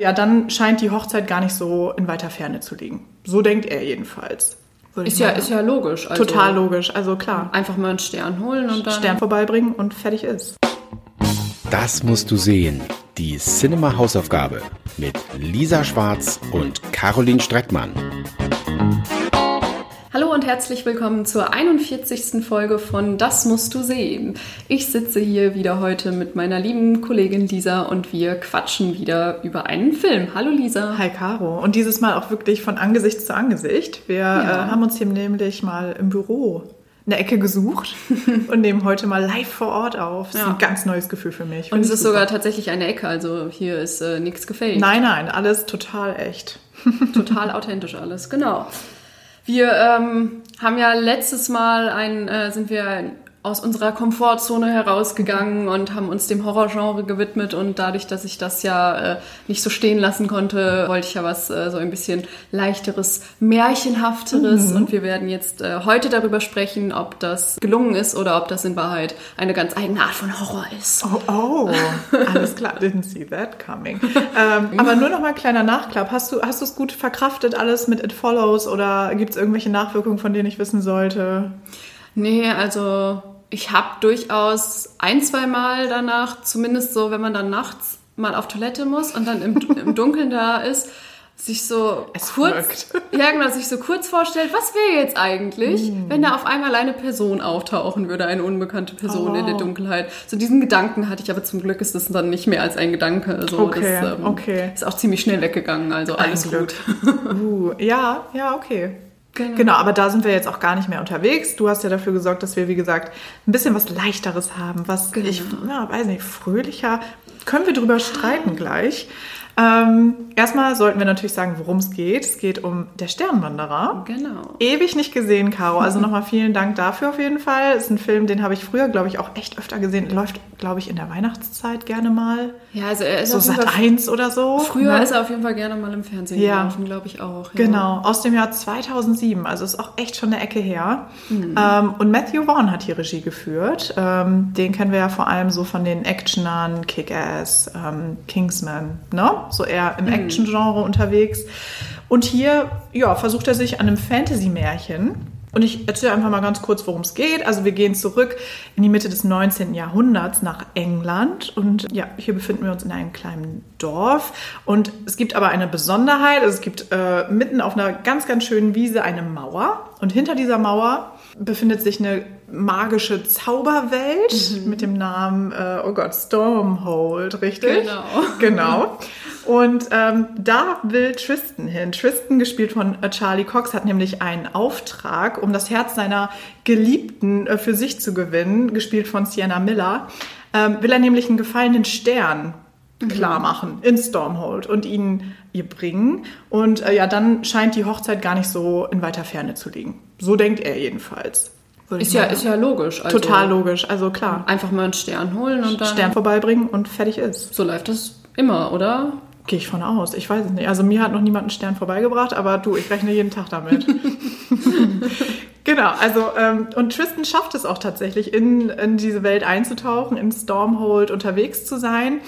Ja, dann scheint die Hochzeit gar nicht so in weiter Ferne zu liegen. So denkt er jedenfalls. würde ich Ist ja, ist ja logisch. Also Total logisch, also klar. Einfach mal einen Stern holen und dann. Stern vorbeibringen und fertig ist. Das musst du sehen. Die Cinema Hausaufgabe mit Lisa Schwarz und Caroline Streckmann. Und herzlich willkommen zur 41. Folge von Das musst du sehen. Ich sitze hier wieder heute mit meiner lieben Kollegin Lisa und wir quatschen wieder über einen Film. Hallo Lisa. Hi Caro. Und dieses Mal auch wirklich von Angesicht zu Angesicht. Wir Ja. äh, haben uns hier nämlich mal im Büro eine Ecke gesucht und nehmen heute mal live vor Ort auf. Das ist Ja. ein ganz neues Gefühl für mich. Und es ist super. sogar tatsächlich eine Ecke, also hier ist äh, nichts gefaked. Nein, nein, alles total echt. Total authentisch alles, genau. Wir ähm, haben ja letztes Mal ein, äh, sind wir aus unserer Komfortzone herausgegangen und haben uns dem Horrorgenre gewidmet und dadurch, dass ich das ja äh, nicht so stehen lassen konnte, wollte ich ja was äh, so ein bisschen leichteres, märchenhafteres und wir werden jetzt äh, heute darüber sprechen, ob das gelungen ist oder ob das in Wahrheit eine ganz eigene Art von Horror ist. Oh, oh, alles klar. Didn't see that coming. ähm, aber nur noch mal ein kleiner Nachklapp. Hast du hast du es gut verkraftet alles mit It Follows oder gibt es irgendwelche Nachwirkungen, von denen ich wissen sollte? Nee, also ich habe durchaus ein, zwei Mal danach, zumindest so, wenn man dann nachts mal auf Toilette muss und dann im, im Dunkeln da ist, sich so Es kurz, wirkt. ja genau, sich so kurz vorstellt, was wäre jetzt eigentlich, wenn da auf einmal eine Person auftauchen würde, eine unbekannte Person in der Oh. Dunkelheit. So diesen Gedanken hatte ich, aber zum Glück ist das dann nicht mehr als ein Gedanke. So, Okay, das, ähm, okay. Ist auch ziemlich schnell weggegangen, also alles gut. Uh, ja, ja, okay. Genau. Genau, aber da sind wir jetzt auch gar nicht mehr unterwegs. Du hast ja dafür gesorgt, dass wir, wie gesagt, ein bisschen was Leichteres haben, was Genau. ich, ja, weiß nicht, fröhlicher. Können wir drüber streiten gleich. Ähm, erstmal sollten wir natürlich sagen, worum es geht. Es geht um Der Sternwanderer. Genau. Ewig nicht gesehen, Caro. Also nochmal vielen Dank dafür auf jeden Fall. Ist ein Film, den habe ich früher, glaube ich, auch echt öfter gesehen. Läuft, glaube ich, in der Weihnachtszeit gerne mal. Ja, also er ist So Sat Fall 1 oder so. Früher ne? ist er auf jeden Fall gerne mal im Fernsehen Ja. gelaufen, glaube ich auch. Ja. Genau, aus dem Jahr 2007, also ist auch echt schon eine Ecke her. Mhm. Ähm, und Matthew Vaughn hat hier Regie geführt. Ähm, den kennen wir ja vor allem so von den Actionern, Kick-Ass, ähm, Kingsman, ne? So eher Mhm. im Action-Genre unterwegs. Und hier, ja, versucht er sich an einem Fantasy-Märchen. Und ich erzähle einfach mal ganz kurz, worum es geht. Also wir gehen zurück in die Mitte des 19. Jahrhunderts nach England. Und ja, hier befinden wir uns in einem kleinen Dorf. Und es gibt aber eine Besonderheit. Also es gibt äh, mitten auf einer ganz, ganz schönen Wiese eine Mauer. Und hinter dieser Mauer befindet sich eine magische Zauberwelt mit dem Namen, äh, oh Gott, Stormhold, richtig? Genau. Genau. Und ähm, da will Tristan hin. Tristan, gespielt von äh, Charlie Cox, hat nämlich einen Auftrag, um das Herz seiner Geliebten äh, für sich zu gewinnen, gespielt von Sienna Miller. Ähm, will er nämlich einen gefallenen Stern klar machen in Stormhold und ihn ihr bringen. Und äh, ja, dann scheint die Hochzeit gar nicht so in weiter Ferne zu liegen. So denkt er jedenfalls. Ist ja, ist ja logisch. Also Total logisch, also klar. Einfach mal einen Stern holen und dann. Stern vorbeibringen und fertig ist. So läuft das immer, oder? Gehe ich von aus. Ich weiß es nicht. Also mir hat noch niemand einen Stern vorbeigebracht, aber du, ich rechne jeden Tag damit. genau, also ähm, und Tristan schafft es auch tatsächlich, in, in diese Welt einzutauchen, in Stormhold unterwegs zu sein.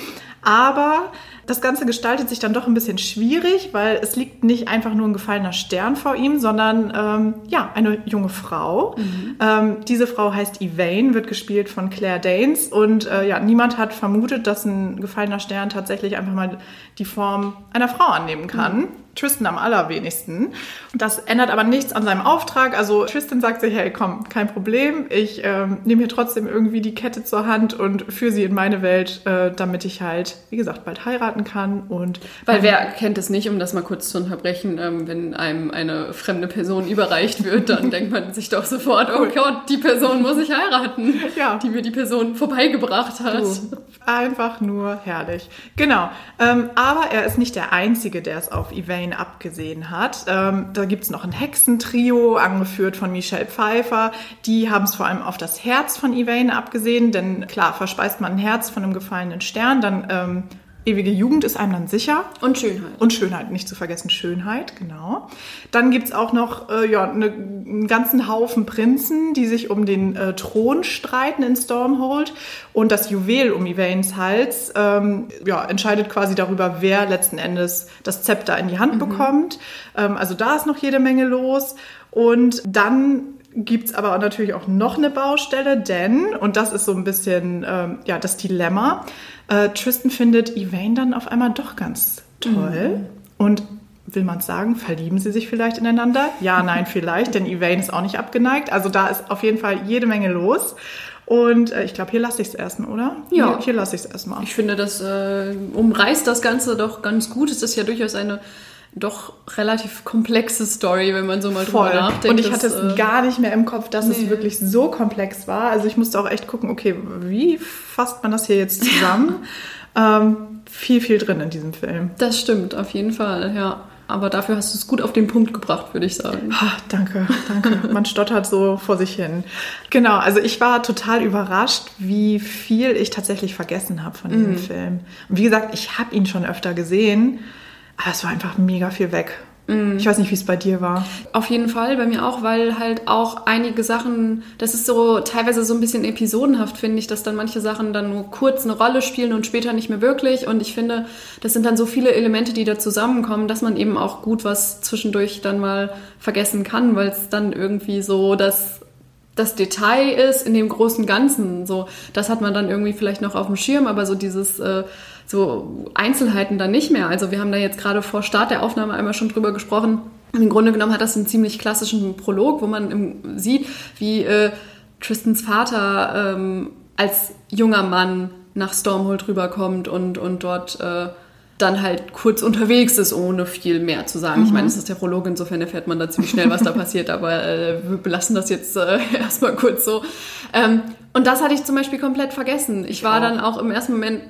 Aber das Ganze gestaltet sich dann doch ein bisschen schwierig, weil es liegt nicht einfach nur ein gefallener Stern vor ihm, sondern ähm, ja, eine junge Frau. Ähm, diese Frau heißt Elaine, wird gespielt von Claire Danes und äh, ja, niemand hat vermutet, dass ein gefallener Stern tatsächlich einfach mal die Form einer Frau annehmen kann. Tristan am allerwenigsten. Das ändert aber nichts an seinem Auftrag. Also Tristan sagt sich, hey, komm, kein Problem. Ich ähm, nehme hier trotzdem irgendwie die Kette zur Hand und führe sie in meine Welt, äh, damit ich halt, wie gesagt, bald heiraten kann. Und Weil wer kennt es nicht, um das mal kurz zu unterbrechen, ähm, wenn einem eine fremde Person überreicht wird, dann denkt man sich doch sofort, oh Gott, die Person muss ich heiraten, Ja. die mir die Person vorbeigebracht hat. Du, einfach nur herrlich. Genau. Ähm, aber er ist nicht der Einzige, der es auf Yvain abgesehen hat. Ähm, da gibt es noch ein Hexentrio, angeführt von Michelle Pfeiffer. Die haben es vor allem auf das Herz von Yvain abgesehen, denn klar, verspeist man ein Herz von einem gefallenen Stern, dann ähm, ewige Jugend ist einem dann sicher. Und Schönheit. Und Schönheit, nicht zu vergessen, Schönheit, genau. Dann gibt's auch noch äh, ja, ne, einen ganzen Haufen Prinzen, die sich um den äh, Thron streiten in Stormhold. Und das Juwel um Yvains Hals ähm, ja, entscheidet quasi darüber, wer letzten Endes das Zepter in die Hand bekommt. Ähm, also da ist noch jede Menge los. Und dann gibt's aber natürlich auch noch eine Baustelle, denn, und das ist so ein bisschen ähm, ja, das Dilemma, äh, Tristan findet Elaine dann auf einmal doch ganz toll. Und will man sagen, verlieben sie sich vielleicht ineinander? Ja, nein, vielleicht, denn Elaine ist auch nicht abgeneigt. Also da ist auf jeden Fall jede Menge los. Und äh, ich glaube, hier lasse ich es essen, oder? Ja. Hier, hier lasse ich es erstmal. Ich finde, das äh, umreißt das Ganze doch ganz gut. Es ist ja durchaus eine doch relativ komplexe Story, wenn man so mal drüber Voll. nachdenkt. Und ich hatte es äh, gar nicht mehr im Kopf, dass es nee. wirklich so komplex war. Also ich musste auch echt gucken, okay, wie fasst man das hier jetzt zusammen? ähm, viel, viel drin in diesem Film. Das stimmt, auf jeden Fall, ja. Aber dafür hast du es gut auf den Punkt gebracht, würde ich sagen. Ah, danke, danke. Man stottert so vor sich hin. Genau, also ich war total überrascht, wie viel ich tatsächlich vergessen habe von diesem Film. Und wie gesagt, ich habe ihn schon öfter gesehen, aber es war einfach mega viel weg. Ich weiß nicht, wie es bei dir war. Auf jeden Fall, bei mir auch, weil halt auch einige Sachen, das ist so teilweise so ein bisschen episodenhaft, finde ich, dass dann manche Sachen dann nur kurz eine Rolle spielen und später nicht mehr wirklich. Und ich finde, das sind dann so viele Elemente, die da zusammenkommen, dass man eben auch gut was zwischendurch dann mal vergessen kann, weil es dann irgendwie so das das Detail ist in dem großen Ganzen. So, das hat man dann irgendwie vielleicht noch auf dem Schirm, aber so dieses äh, so Einzelheiten dann nicht mehr. Also wir haben da jetzt gerade vor Start der Aufnahme einmal schon drüber gesprochen. Im Grunde genommen hat das einen ziemlich klassischen Prolog, wo man im, sieht, wie äh, Tristans Vater ähm, als junger Mann nach Stormhold rüberkommt und, und dort äh, dann halt kurz unterwegs ist, ohne viel mehr zu sagen. Ich meine, es ist der Prolog, insofern erfährt man da ziemlich schnell, was da passiert, aber äh, wir belassen das jetzt äh, erstmal kurz so. Ähm, und das hatte ich zum Beispiel komplett vergessen. Ich war auch. dann auch im ersten Moment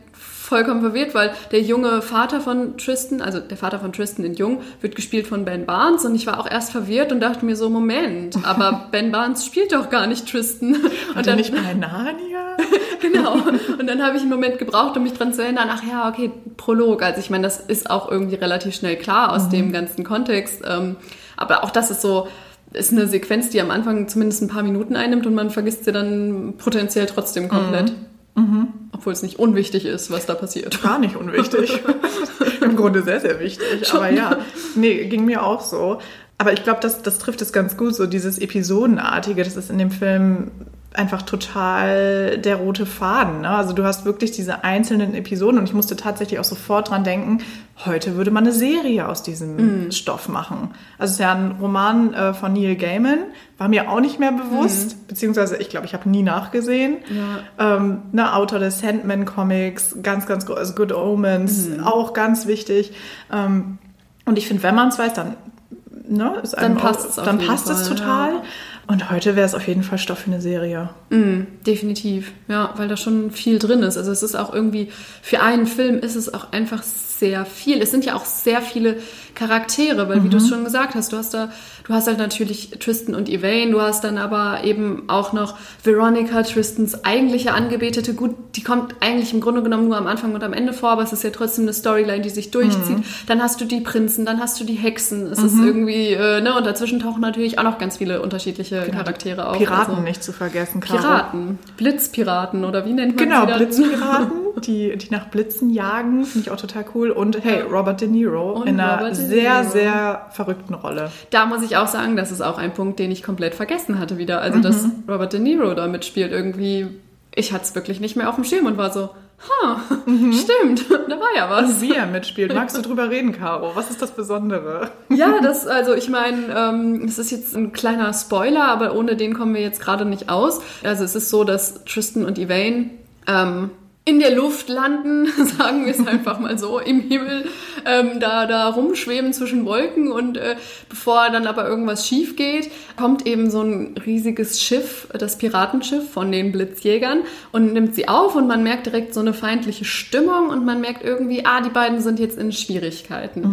vollkommen verwirrt, weil der junge Vater von Tristan, also der Vater von Tristan in Jung, wird gespielt von Ben Barnes und ich war auch erst verwirrt und dachte mir so, Moment, aber Ben Barnes spielt doch gar nicht Tristan. Und dann nicht bei Narnia? genau. Und dann habe ich einen Moment gebraucht, um mich dran zu erinnern, ach ja, okay, Prolog. Also ich meine, das ist auch irgendwie relativ schnell klar aus dem ganzen Kontext. Ähm, aber auch das ist so, ist eine Sequenz, die am Anfang zumindest ein paar Minuten einnimmt und man vergisst sie dann potenziell trotzdem komplett. Obwohl es nicht unwichtig ist, was da passiert. Gar nicht unwichtig. Im Grunde sehr, sehr wichtig. Aber ja, nee, ging mir auch so. Aber ich glaube, das, das trifft es ganz gut, so dieses Episodenartige, das ist in dem Film einfach total der rote Faden. Ne? Also du hast wirklich diese einzelnen Episoden und ich musste tatsächlich auch sofort dran denken, heute würde man eine Serie aus diesem Stoff machen. Also es ist ja ein Roman äh, von Neil Gaiman, war mir auch nicht mehr bewusst, beziehungsweise ich glaube, ich habe nie nachgesehen. Ähm, ne, Autor des Sandman-Comics, ganz, ganz groß, also Good Omens, auch ganz wichtig. Ähm, und ich finde, wenn man es weiß, dann, ne, ist Dann passt es dann passt es total. Und heute wäre es auf jeden Fall Stoff für eine Serie. Mm, definitiv, ja, weil da schon viel drin ist. Also es ist auch irgendwie, für einen Film ist es auch einfach sehr viel. Es sind ja auch sehr viele Charaktere, weil wie du es schon gesagt hast, du hast da, du hast halt natürlich Tristan und Elaine, du hast dann aber eben auch noch Veronica, Tristans eigentliche Angebetete. Gut, die kommt eigentlich im Grunde genommen nur am Anfang und am Ende vor, aber es ist ja trotzdem eine Storyline, die sich durchzieht. Dann hast du die Prinzen, dann hast du die Hexen. Es ist irgendwie, äh, ne, und dazwischen tauchen natürlich auch noch ganz viele unterschiedliche Charaktere auf. Piraten Also- nicht zu vergessen, Caro. Piraten, Blitzpiraten oder wie nennt man Genau? Blitzpiraten, die, die nach Blitzen jagen, finde ich auch total cool. Und hey, Robert De Niro Und in einer Robert De sehr, Niro. sehr verrückten Rolle. Da muss ich auch sagen, das ist auch ein Punkt, den ich komplett vergessen hatte wieder. Also, dass Mhm. Robert De Niro da mitspielt, irgendwie, ich hatte es wirklich nicht mehr auf dem Schirm und war so, ha, Mhm. stimmt, da war ja was. Wie er mitspielt. Magst du drüber reden, Caro? Was ist das Besondere? Ja, das, also ich meine, ähm, es ist jetzt ein kleiner Spoiler, aber ohne den kommen wir jetzt gerade nicht aus. Also es ist so, dass Tristan und Elaine ähm, in der Luft landen, sagen wir es einfach mal so, im Himmel, ähm, da, da rumschweben zwischen Wolken und äh, bevor dann aber irgendwas schief geht, kommt eben so ein riesiges Schiff, das Piratenschiff von den Blitzjägern und nimmt sie auf und man merkt direkt so eine feindliche Stimmung und man merkt irgendwie, ah, die beiden sind jetzt in Schwierigkeiten.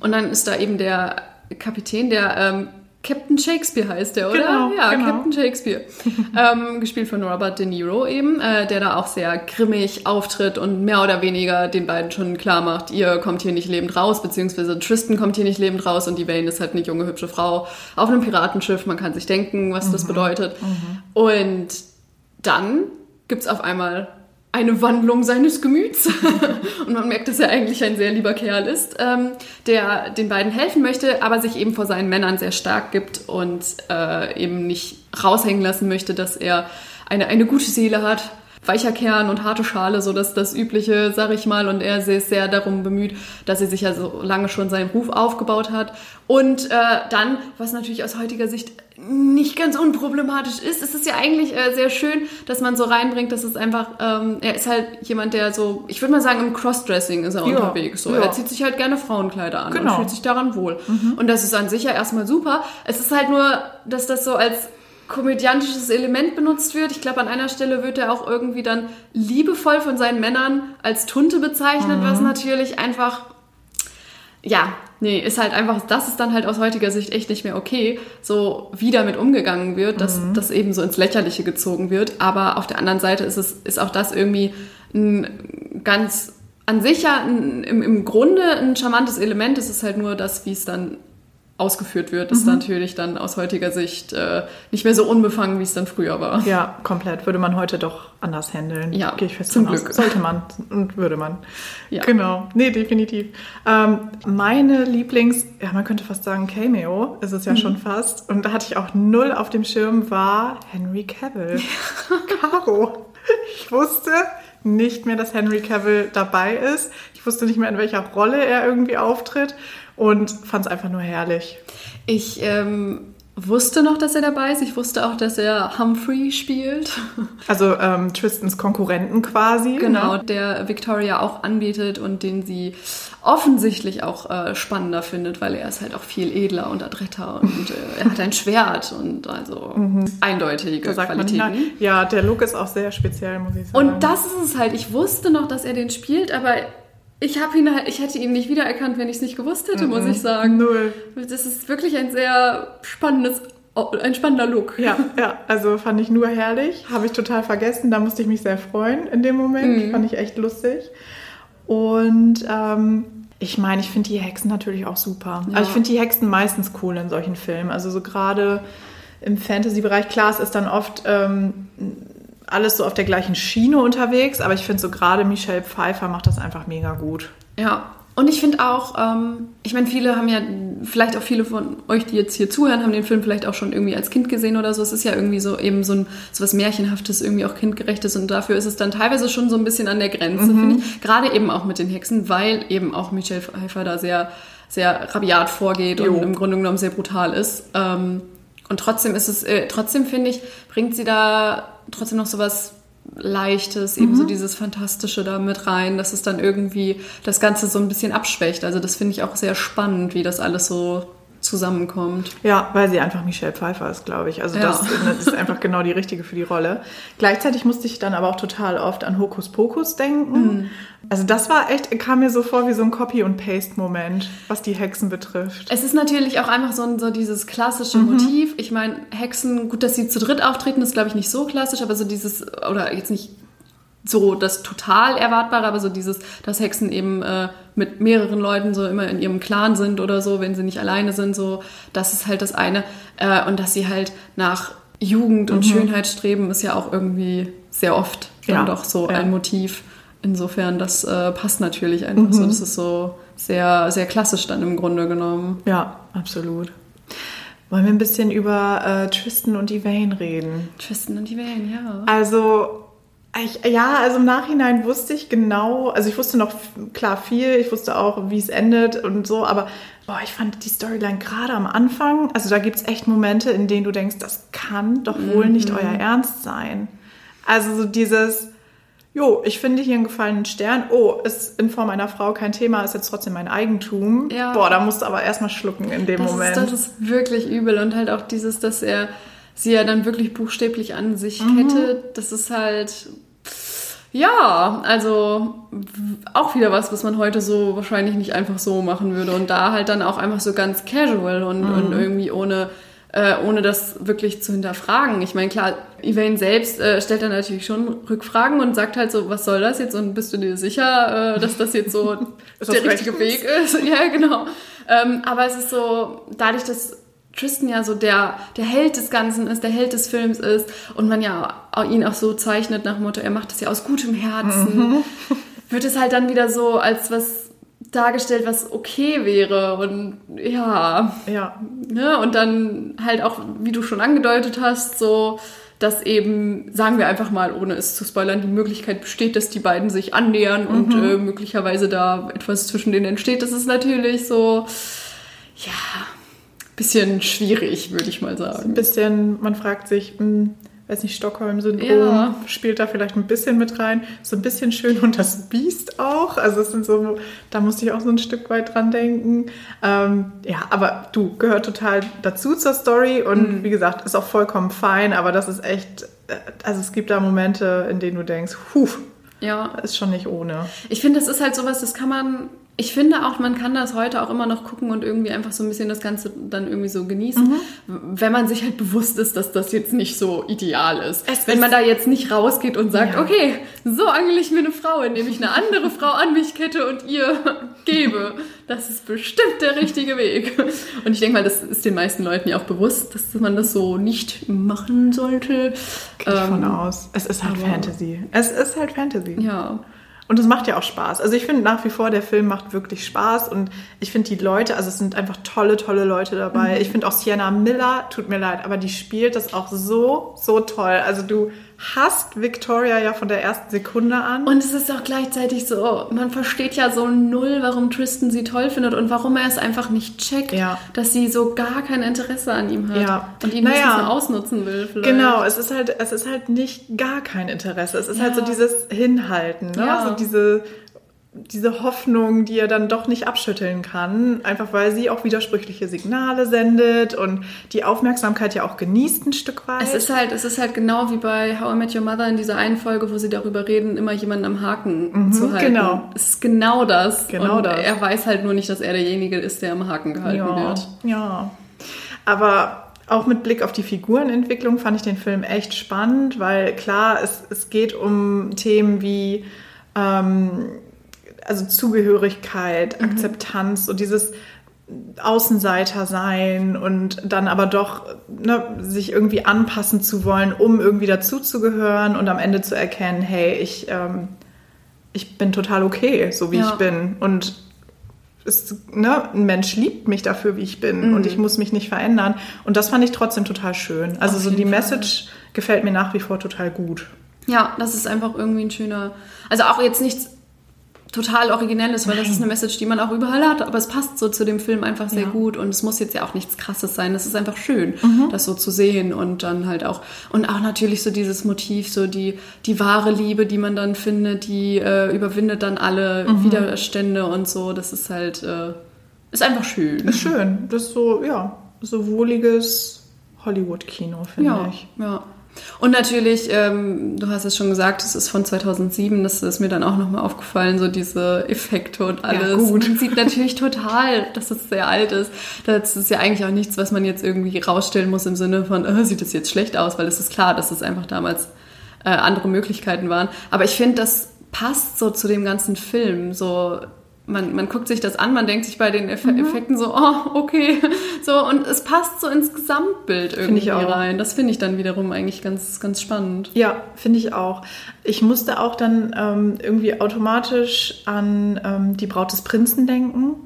Und dann ist da eben der Kapitän, der ähm, Captain Shakespeare heißt der, oder? Genau, ja, genau. Captain Shakespeare. ähm, gespielt von Robert De Niro eben, äh, der da auch sehr grimmig auftritt und mehr oder weniger den beiden schon klar macht, ihr kommt hier nicht lebend raus, beziehungsweise Tristan kommt hier nicht lebend raus und die Vane ist halt eine junge, hübsche Frau auf einem Piratenschiff. Man kann sich denken, was das bedeutet. Und dann gibt's auf einmal eine Wandlung seines Gemüts. und man merkt, dass er eigentlich ein sehr lieber Kerl ist, ähm, der den beiden helfen möchte, aber sich eben vor seinen Männern sehr stark gibt und äh, eben nicht raushängen lassen möchte, dass er eine, eine gute Seele hat. Weicher Kern und harte Schale, so dass das Übliche, sag ich mal, und er ist sehr darum bemüht, dass er sich ja so lange schon seinen Ruf aufgebaut hat. Und äh, dann, was natürlich aus heutiger Sicht nicht ganz unproblematisch ist, ist es ja eigentlich äh, sehr schön, dass man so reinbringt, dass es einfach, ähm, er ist halt jemand, der so, ich würde mal sagen, im Crossdressing ist er Ja, unterwegs. So. ja. Er zieht sich halt gerne Frauenkleider an Genau. und fühlt sich daran wohl. Und das ist an sich ja erstmal super. Es ist halt nur, dass das so als komödiantisches Element benutzt wird. Ich glaube, an einer Stelle wird er auch irgendwie dann liebevoll von seinen Männern als Tunte bezeichnet, was natürlich einfach ja, nee, ist halt einfach, das ist dann halt aus heutiger Sicht echt nicht mehr okay, so wie damit umgegangen wird, dass das eben so ins Lächerliche gezogen wird. Aber auf der anderen Seite ist es, ist auch das irgendwie ein ganz an sich ja ein, im, im Grunde ein charmantes Element. Es ist halt nur das, wie es dann ausgeführt wird, ist natürlich dann aus heutiger Sicht äh, nicht mehr so unbefangen, wie es dann früher war. Ja, komplett. Würde man heute doch anders handeln. Ja, gehe ich fest zum von aus. Glück. Sollte man und würde man. Ja. Genau. Nee, definitiv. Ähm, meine Lieblings, ja, man könnte fast sagen Cameo, ist es ja Mhm. schon fast. Und da hatte ich auch null auf dem Schirm, war Henry Cavill. Caro. Ich wusste nicht mehr, dass Henry Cavill dabei ist. Ich wusste nicht mehr, in welcher Rolle er irgendwie auftritt und fand es einfach nur herrlich. Ich ähm, wusste noch, dass er dabei ist. Ich wusste auch, dass er Humphrey spielt. Also ähm, Tristans Konkurrenten quasi. Genau, Ne? der Victoria auch anbietet und den sie offensichtlich auch äh, spannender findet, weil er ist halt auch viel edler und adretter und äh, er hat ein Schwert und also eindeutige Mhm. Man nicht Qualitäten. nein. Ja, der Look ist auch sehr speziell, muss ich sagen. Und das ist es halt. Ich wusste noch, dass er den spielt, aber ich habe ihn halt, ich hätte ihn nicht wiedererkannt, wenn ich es nicht gewusst hätte, muss ich sagen. Null. Das ist wirklich ein sehr spannendes, ein spannender Look. Ja, ja, also fand ich nur herrlich. Habe ich total vergessen. Da musste ich mich sehr freuen in dem Moment. Fand ich echt lustig. Und ähm, ich meine, ich finde die Hexen natürlich auch super. Ja. Also ich finde die Hexen meistens cool in solchen Filmen. Also so gerade im Fantasy-Bereich, klar, es ist dann oft ähm, alles so auf der gleichen Schiene unterwegs, aber ich finde so gerade Michelle Pfeiffer macht das einfach mega gut. Ja, und ich finde auch, ähm, ich meine, viele haben ja, vielleicht auch viele von euch, die jetzt hier zuhören, haben den Film vielleicht auch schon irgendwie als Kind gesehen oder so. Es ist ja irgendwie so eben so, ein, so was Märchenhaftes, irgendwie auch kindgerechtes und dafür ist es dann teilweise schon so ein bisschen an der Grenze, finde ich. Gerade eben auch mit den Hexen, weil eben auch Michelle Pfeiffer da sehr, sehr rabiat vorgeht Jo. und im Grunde genommen sehr brutal ist. Ähm, und trotzdem ist es, äh, trotzdem finde ich, bringt sie da trotzdem noch sowas Leichtes, eben so dieses Fantastische da mit rein, dass es dann irgendwie das Ganze so ein bisschen abschwächt. Also das finde ich auch sehr spannend, wie das alles so zusammenkommt. Ja, weil sie einfach Michelle Pfeiffer ist, glaube ich. Also Ja. das, das ist einfach genau die richtige für die Rolle. Gleichzeitig musste ich dann aber auch total oft an Hokus Pokus denken. Also das war echt, kam mir so vor wie so ein Copy- und Paste-Moment, was die Hexen betrifft. Es ist natürlich auch einfach so, ein, so dieses klassische Motiv. Ich meine, Hexen, gut, dass sie zu dritt auftreten, ist glaube ich nicht so klassisch, aber so dieses, oder jetzt nicht so das total erwartbare, aber so dieses, dass Hexen eben äh, mit mehreren Leuten so immer in ihrem Clan sind oder so, wenn sie nicht alleine sind, so, das ist halt das eine. Äh, und dass sie halt nach Jugend und Schönheit streben, ist ja auch irgendwie sehr oft dann Ja, doch so ja. ein Motiv. Insofern, das äh, passt natürlich einfach so. Das ist so sehr, sehr klassisch dann im Grunde genommen. Ja, absolut. Wollen wir ein bisschen über äh, Tristan und Elaine reden? Tristan und Wellen, ja. Also, ich, ja, also im Nachhinein wusste ich genau, also ich wusste noch klar viel, ich wusste auch, wie es endet und so, aber boah, ich fand die Storyline gerade am Anfang, also da gibt es echt Momente, in denen du denkst, das kann doch wohl nicht Mhm. euer Ernst sein. Also so dieses, jo, ich finde hier einen gefallenen Stern, oh, ist in Form einer Frau kein Thema, ist jetzt trotzdem mein Eigentum. Ja. Boah, da musst du aber erstmal schlucken in dem Das Moment. ist, das ist wirklich übel. Und halt auch dieses, dass er sie ja dann wirklich buchstäblich an sich kettet, das ist halt. Ja, also auch wieder was, was man heute so wahrscheinlich nicht einfach so machen würde. Und da halt dann auch einfach so ganz casual und, und irgendwie ohne, äh, ohne das wirklich zu hinterfragen. Ich meine, klar, Elaine selbst äh, stellt dann natürlich schon Rückfragen und sagt halt so, was soll das jetzt und bist du dir sicher, äh, dass das jetzt so der richtige Weg ist? ja, genau. Ähm, aber es ist so, dadurch, dass Tristan ja so der, der Held des Ganzen ist, der Held des Films ist und man ja ihn auch so zeichnet nach Motto, er macht das ja aus gutem Herzen, mhm. wird es halt dann wieder so als was dargestellt, was okay wäre und ja. Ja. Ne? Und dann halt auch, wie du schon angedeutet hast, so, dass eben, sagen wir einfach mal, ohne es zu spoilern, die Möglichkeit besteht, dass die beiden sich annähern mhm. und äh, möglicherweise da etwas zwischen denen entsteht. Das ist natürlich so, ja, bisschen schwierig, würde ich mal sagen. Ein bisschen, man fragt sich, mh, hm, weiß nicht, Stockholm-Syndrom ja. spielt da vielleicht ein bisschen mit rein. So ein bisschen schön und das Biest auch. Also es sind so, da musste ich auch so ein Stück weit dran denken. Ähm, ja, aber du, gehört total dazu zur Story und mhm. wie gesagt, ist auch vollkommen fein, aber das ist echt, äh, also es gibt da Momente, in denen du denkst, huh, ja. ist schon nicht ohne. Ich finde, das ist halt sowas, das kann man ich finde auch, man kann das heute auch immer noch gucken und irgendwie einfach so ein bisschen das Ganze dann irgendwie so genießen, mhm. wenn man sich halt bewusst ist, dass das jetzt nicht so ideal ist. Es wenn ist man da jetzt nicht rausgeht und sagt, ja. okay, so angel ich mir eine Frau, indem ich eine andere Frau an mich kette und ihr gebe. Das ist bestimmt der richtige Weg. Und ich denke mal, das ist den meisten Leuten ja auch bewusst, dass man das so nicht machen sollte. Gehe ich ähm, von aus. Es ist halt Fantasy. Es ist halt Fantasy. Ja. Und es macht ja auch Spaß. Also ich finde nach wie vor, der Film macht wirklich Spaß und ich finde die Leute, also es sind einfach tolle, tolle Leute dabei. Mhm. Ich finde auch Sienna Miller, tut mir leid, aber die spielt das auch so, so toll. Also du hasst Victoria ja von der ersten Sekunde an. Und es ist auch gleichzeitig so, man versteht ja so null, warum Tristan sie toll findet und warum er es einfach nicht checkt, ja. dass sie so gar kein Interesse an ihm hat ja. und ihn naja, nicht ausnutzen will. Vielleicht. Genau, es ist halt, es ist halt nicht gar kein Interesse. Es ist ja. halt so dieses Hinhalten, ne? Ja. so diese diese Hoffnung, die er dann doch nicht abschütteln kann, einfach weil sie auch widersprüchliche Signale sendet und die Aufmerksamkeit ja auch genießt ein Stück weit. Es ist halt, es ist halt genau wie bei How I Met Your Mother in dieser einen Folge, wo sie darüber reden, immer jemanden am Haken mhm, zu halten. Genau. Es ist genau das. Genau und das. Er weiß halt nur nicht, dass er derjenige ist, der am Haken gehalten ja, wird. Ja. Aber auch mit Blick auf die Figurenentwicklung fand ich den Film echt spannend, weil klar, es, es geht um Themen wie ähm, also Zugehörigkeit, mhm. Akzeptanz, so dieses Außenseiter sein und dann aber doch ne, sich irgendwie anpassen zu wollen, um irgendwie dazuzugehören und am Ende zu erkennen, hey, ich, ähm, ich bin total okay, so wie ja. ich bin. Und ist, ne, ein Mensch liebt mich dafür, wie ich bin mhm. und ich muss mich nicht verändern. Und das fand ich trotzdem total schön. Also Auf so die Message gefällt mir nach wie vor total gut. Ja, das ist einfach irgendwie ein schöner, also auch jetzt nichts total originell ist, weil Nein. das ist eine Message, die man auch überall hat, aber es passt so zu dem Film einfach sehr ja. gut und es muss jetzt ja auch nichts krasses sein. Es ist einfach schön, mhm. das so zu sehen und dann halt auch und auch natürlich so dieses Motiv, so die die wahre Liebe, die man dann findet, die äh, überwindet dann alle mhm. Widerstände und so. Das ist halt äh, ist einfach schön. Ist schön. Das ist so ja so wohliges Hollywood-Kino finde ja, ich. Ja. Und natürlich, ähm, du hast es schon gesagt, es ist von 2007, das ist mir dann auch nochmal aufgefallen, so diese Effekte und alles. Ja, gut. Man sieht natürlich total, dass es sehr alt ist. Das ist ja eigentlich auch nichts, was man jetzt irgendwie rausstellen muss im Sinne von, oh, sieht das jetzt schlecht aus, weil es ist klar, dass es einfach damals äh, andere Möglichkeiten waren. Aber ich finde, das passt so zu dem ganzen Film, so man, man guckt sich das an, man denkt sich bei den Eff mhm. Effekten so, oh, okay. So, und es passt so ins Gesamtbild irgendwie rein. Das finde ich dann wiederum eigentlich ganz, ganz spannend. Ja, finde ich auch. Ich musste auch dann ähm, irgendwie automatisch an ähm, die Braut des Prinzen denken.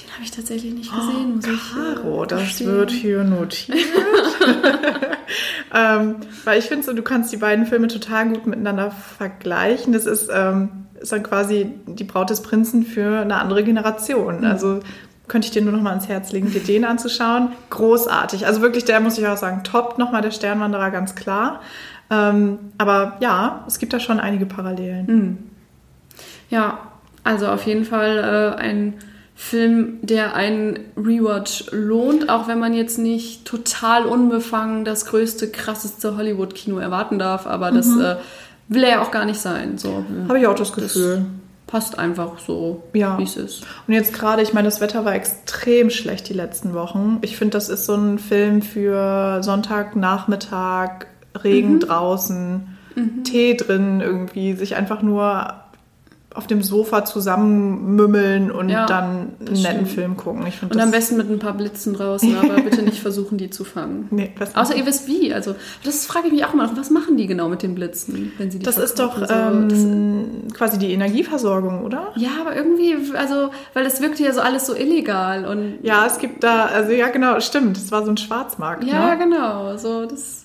Den habe ich tatsächlich nicht gesehen, oh, muss Caro, ich, äh, das verstehen. wird hier notiert. ähm, weil ich finde so, du kannst die beiden Filme total gut miteinander vergleichen. Das ist ähm, ist dann quasi die Braut des Prinzen für eine andere Generation. Mhm. Also könnte ich dir nur noch mal ans Herz legen, dir den anzuschauen. Großartig. Also wirklich, der muss ich auch sagen, top nochmal der Sternwanderer, ganz klar. Ähm, aber ja, es gibt da schon einige Parallelen. Mhm. Ja, also auf jeden Fall äh, ein Film, der einen Rewatch lohnt, auch wenn man jetzt nicht total unbefangen das größte, krasseste Hollywood-Kino erwarten darf. Aber mhm. das äh, will er ja auch gar nicht sein. So. Habe ich auch das Gefühl. Das passt einfach so, Ja. wie es ist. Und jetzt gerade, ich meine, das Wetter war extrem schlecht die letzten Wochen. Ich finde, das ist so ein Film für Sonntagnachmittag, Regen Mhm. draußen, Tee drin irgendwie, sich einfach nur auf dem Sofa zusammenmümmeln und Ja, dann einen das netten stimmt. Film gucken. Ich Und das am besten mit ein paar Blitzen draußen, aber bitte nicht versuchen, die zu fangen. Nee, Außer ihr wisst wie. Also, das frage ich mich auch immer noch. Was machen die genau mit den Blitzen, wenn sie die das ist doch? So, das- ähm, quasi die Energieversorgung, oder? Ja, aber irgendwie, also, weil das wirkte ja so alles so illegal und Ja, es gibt da, also ja genau, stimmt, es war so ein Schwarzmarkt. ja, ne? genau, so das.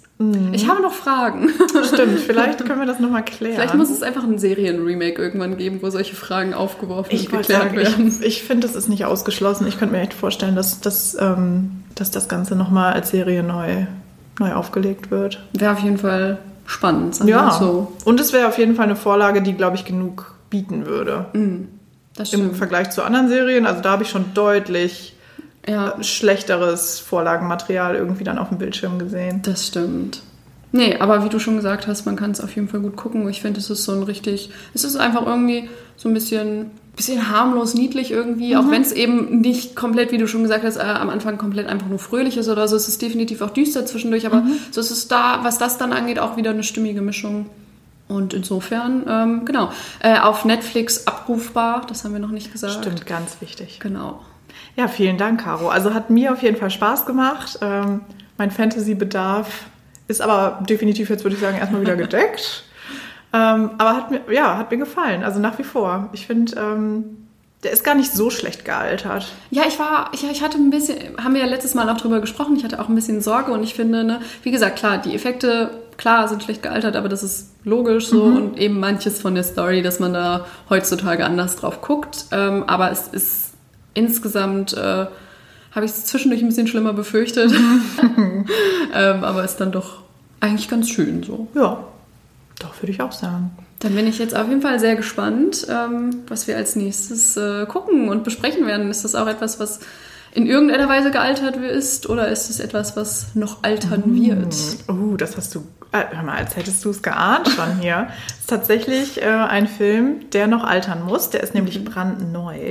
Ich habe noch Fragen. Stimmt, vielleicht können wir das nochmal klären. Vielleicht muss es einfach ein Serienremake irgendwann geben, wo solche Fragen aufgeworfen Ich und geklärt sagen, werden. ich, ich finde, das ist nicht ausgeschlossen. Ich könnte mir echt vorstellen, dass, dass, ähm, dass das Ganze nochmal als Serie neu, neu aufgelegt wird. Wäre auf jeden Fall spannend. sagen Ja, So. und es wäre auf jeden Fall eine Vorlage, die, glaube ich, genug bieten würde. Das Im. Vergleich zu anderen Serien. Also da habe ich schon deutlich Ja, schlechteres Vorlagenmaterial irgendwie dann auf dem Bildschirm gesehen. das stimmt. Nee, aber wie du schon gesagt hast, man kann es auf jeden Fall gut gucken. Ich finde, es ist so ein richtig, es ist einfach irgendwie so ein bisschen, bisschen harmlos, niedlich irgendwie, auch wenn es eben nicht komplett, wie du schon gesagt hast, äh, am Anfang komplett einfach nur fröhlich ist oder so. Es ist definitiv auch düster zwischendurch, aber so ist es da, was das dann angeht, auch wieder eine stimmige Mischung. Und insofern, ähm, genau, äh, auf Netflix abrufbar, das haben wir noch nicht gesagt. Stimmt, ganz wichtig. Genau. Ja, vielen Dank, Caro. Also hat mir auf jeden Fall Spaß gemacht. Ähm, mein Fantasy-Bedarf ist aber definitiv jetzt, würde ich sagen, erstmal wieder gedeckt. ähm, aber hat mir, ja, hat mir gefallen. Also nach wie vor. Ich finde, ähm, der ist gar nicht so schlecht gealtert. Ja, ich war, ich, ich hatte ein bisschen, haben wir ja letztes Mal auch drüber gesprochen, ich hatte auch ein bisschen Sorge und ich finde, ne, wie gesagt, klar, die Effekte, klar, sind schlecht gealtert, aber das ist logisch so und eben manches von der Story, dass man da heutzutage anders drauf guckt. Ähm, aber es ist insgesamt, äh, habe ich es zwischendurch ein bisschen schlimmer befürchtet, ähm, aber ist dann doch eigentlich ganz schön so. Ja, doch, würde ich auch sagen. Dann bin ich jetzt auf jeden Fall sehr gespannt, ähm, was wir als nächstes äh, gucken und besprechen werden. Ist das auch etwas, was in irgendeiner Weise gealtert ist oder ist es etwas, was noch altern wird? Oh, das hast du, äh, hör mal, als hättest du es geahnt schon hier. Ist tatsächlich äh, ein Film, der noch altern muss. Der ist nämlich brandneu.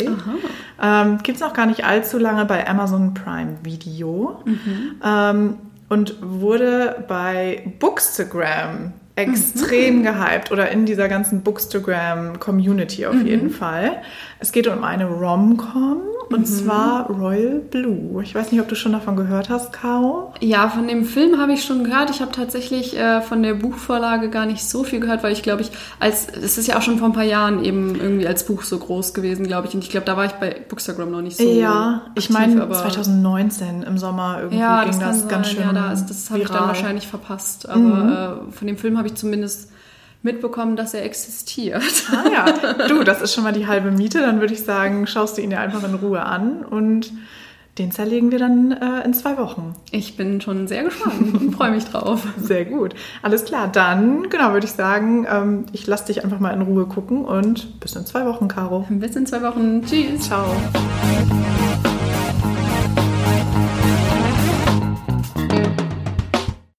Ähm, Gibt es noch gar nicht allzu lange bei Amazon Prime Video. Ähm, und wurde bei Bookstagram extrem gehypt oder in dieser ganzen Bookstagram-Community auf jeden Fall. Es geht um eine Rom-Com und zwar Royal Blue. Ich weiß nicht, ob du schon davon gehört hast, Caro. Ja, von dem Film habe ich schon gehört. Ich habe tatsächlich äh, von der Buchvorlage gar nicht so viel gehört, weil ich glaube ich, als es ist ja auch schon vor ein paar Jahren eben irgendwie als Buch so groß gewesen, glaube ich. Und ich glaube, da war ich bei Bookstagram noch nicht so. Ja, ich aktiv, meine aber- 2019 im Sommer irgendwie Ja, ging das, das, ganz schön Ja, da ist, das habe ich dann wahrscheinlich verpasst. Aber äh, von dem Film habe ich zumindest mitbekommen, dass er existiert. Ah ja, du, das ist schon mal die halbe Miete. Dann würde ich sagen, schaust du ihn dir einfach in Ruhe an und den zerlegen wir dann äh, in zwei Wochen. Ich bin schon sehr gespannt und freue mich drauf. Sehr gut. Alles klar, dann, genau, würde ich sagen, ähm, ich lasse dich einfach mal in Ruhe gucken und bis in zwei Wochen, Caro. Bis in zwei Wochen. Tschüss. Ciao.